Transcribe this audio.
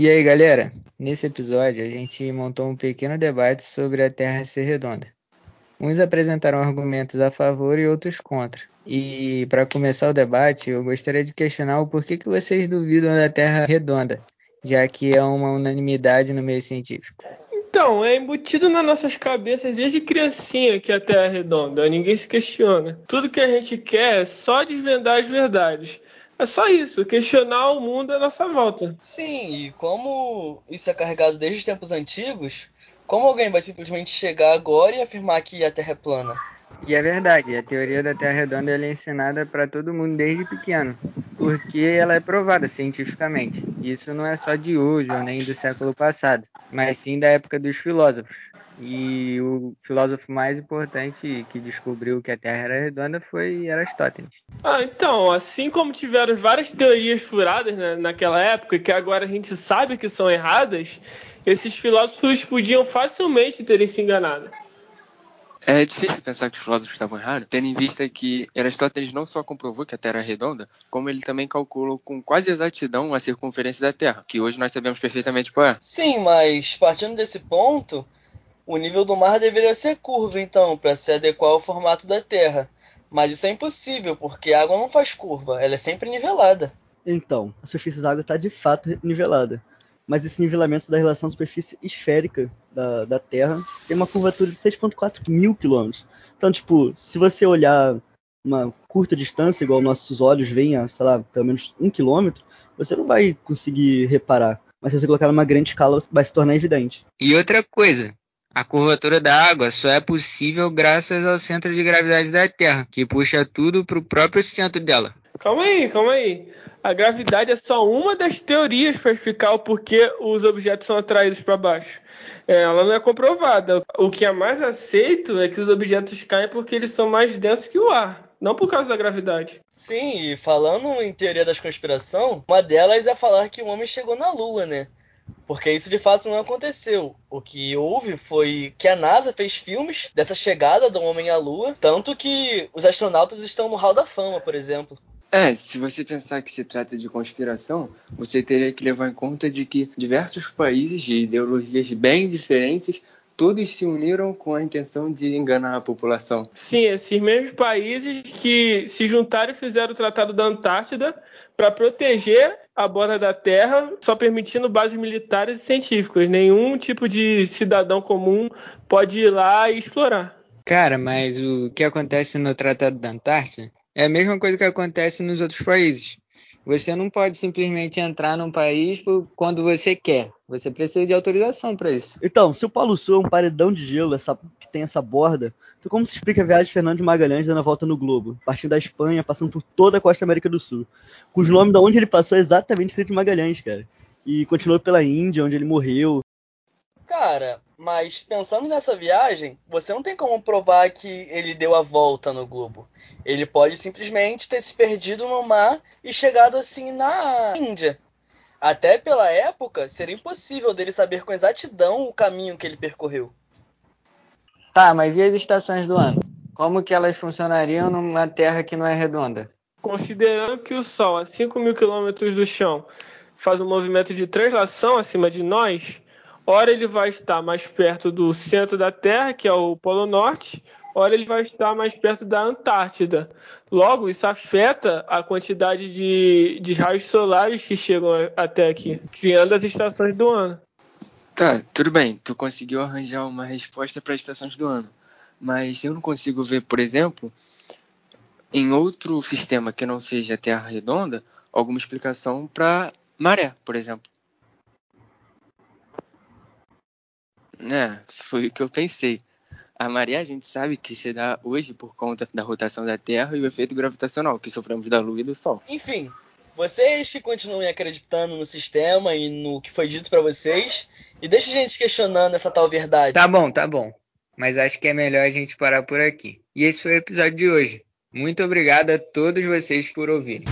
E aí, galera? Nesse episódio, a gente montou um pequeno debate sobre a Terra ser redonda. Uns apresentaram argumentos a favor e outros contra. E para começar o debate, eu gostaria de questionar o porquê que vocês duvidam da Terra redonda, já que é uma unanimidade no meio científico. Então, é embutido nas nossas cabeças desde criancinha que a Terra é redonda, ninguém se questiona. Tudo que a gente quer é só desvendar as verdades. É só isso, questionar o mundo à nossa volta. Sim, e como isso é carregado desde os tempos antigos, como alguém vai simplesmente chegar agora e afirmar que a Terra é plana? E é verdade, a teoria da Terra redonda é ensinada para todo mundo desde pequeno, porque ela é provada cientificamente. Isso não é só de hoje ou nem do século passado, mas sim da época dos filósofos. E o filósofo mais importante que descobriu que a Terra era redonda foi Aristóteles. Ah, então, assim como tiveram várias teorias furadas né, naquela época, que agora a gente sabe que são erradas, esses filósofos podiam facilmente terem se enganado. É difícil pensar que os filósofos estavam errados, tendo em vista que Aristóteles não só comprovou que a Terra é redonda, como ele também calculou com quase exatidão a circunferência da Terra, que hoje nós sabemos perfeitamente qual é. Sim, mas partindo desse ponto, o nível do mar deveria ser curvo, então, para se adequar ao formato da Terra. Mas isso é impossível, porque a água não faz curva, ela é sempre nivelada. Então, a superfície da água está de fato nivelada. Mas esse nivelamento da relação superfície esférica da, da Terra tem uma curvatura de 6,4 mil quilômetros. Então, tipo, se você olhar uma curta distância, igual nossos olhos veem a, sei lá, pelo menos um quilômetro, você não vai conseguir reparar. Mas se você colocar numa grande escala, vai se tornar evidente. E outra coisa, a curvatura da água só é possível graças ao centro de gravidade da Terra, que puxa tudo para o próprio centro dela. Calma aí, calma aí. A gravidade é só uma das teorias para explicar o porquê os objetos são atraídos para baixo. É, ela não é comprovada. O que é mais aceito é que os objetos caem porque eles são mais densos que o ar, não por causa da gravidade. Sim, e falando em teoria das conspiração, uma delas é falar que o homem chegou na Lua, né? Porque isso de fato não aconteceu. O que houve foi que a NASA fez filmes dessa chegada do homem à Lua, tanto que os astronautas estão no Hall da Fama, por exemplo. É, se você pensar que se trata de conspiração, você teria que levar em conta de que diversos países de ideologias bem diferentes todos se uniram com a intenção de enganar a população. Sim, esses mesmos países que se juntaram e fizeram o Tratado da Antártida para proteger a borda da Terra, só permitindo bases militares e científicas. Nenhum tipo de cidadão comum pode ir lá e explorar. Cara, mas o que acontece no Tratado da Antártida é a mesma coisa que acontece nos outros países. Você não pode simplesmente entrar num país quando você quer. Você precisa de autorização para isso. Então, se o Polo Sul é um paredão de gelo essa, que tem essa borda, então como se explica a viagem de Fernando de Magalhães dando a volta no globo, partindo da Espanha, passando por toda a costa da América do Sul, cujo nome de onde ele passou é exatamente Estreito de Magalhães, cara. E continuou pela Índia, onde ele morreu. Cara, mas pensando nessa viagem, você não tem como provar que ele deu a volta no globo. Ele pode simplesmente ter se perdido no mar e chegado assim na Índia. Até pela época, seria impossível dele saber com exatidão o caminho que ele percorreu. Tá, mas e as estações do ano? Como que elas funcionariam numa Terra que não é redonda? Considerando que o Sol, a 5 mil quilômetros do chão, faz um movimento de translação acima de nós, ora ele vai estar mais perto do centro da Terra, que é o Polo Norte, ora ele vai estar mais perto da Antártida. Logo, isso afeta a quantidade de, de raios solares que chegam até aqui, criando as estações do ano. Tá, tudo bem, tu conseguiu arranjar uma resposta para as estações do ano. Mas eu não consigo ver, por exemplo, em outro sistema que não seja Terra redonda, alguma explicação para maré, por exemplo. É, foi o que eu pensei. A maré a gente sabe que se dá hoje por conta da rotação da Terra e o efeito gravitacional que sofremos da Lua e do Sol. Enfim, vocês que continuem acreditando no sistema e no que foi dito para vocês, e deixe a gente questionando essa tal verdade. Tá bom, tá bom. Mas acho que é melhor a gente parar por aqui. E esse foi o episódio de hoje. Muito obrigado a todos vocês por ouvirem.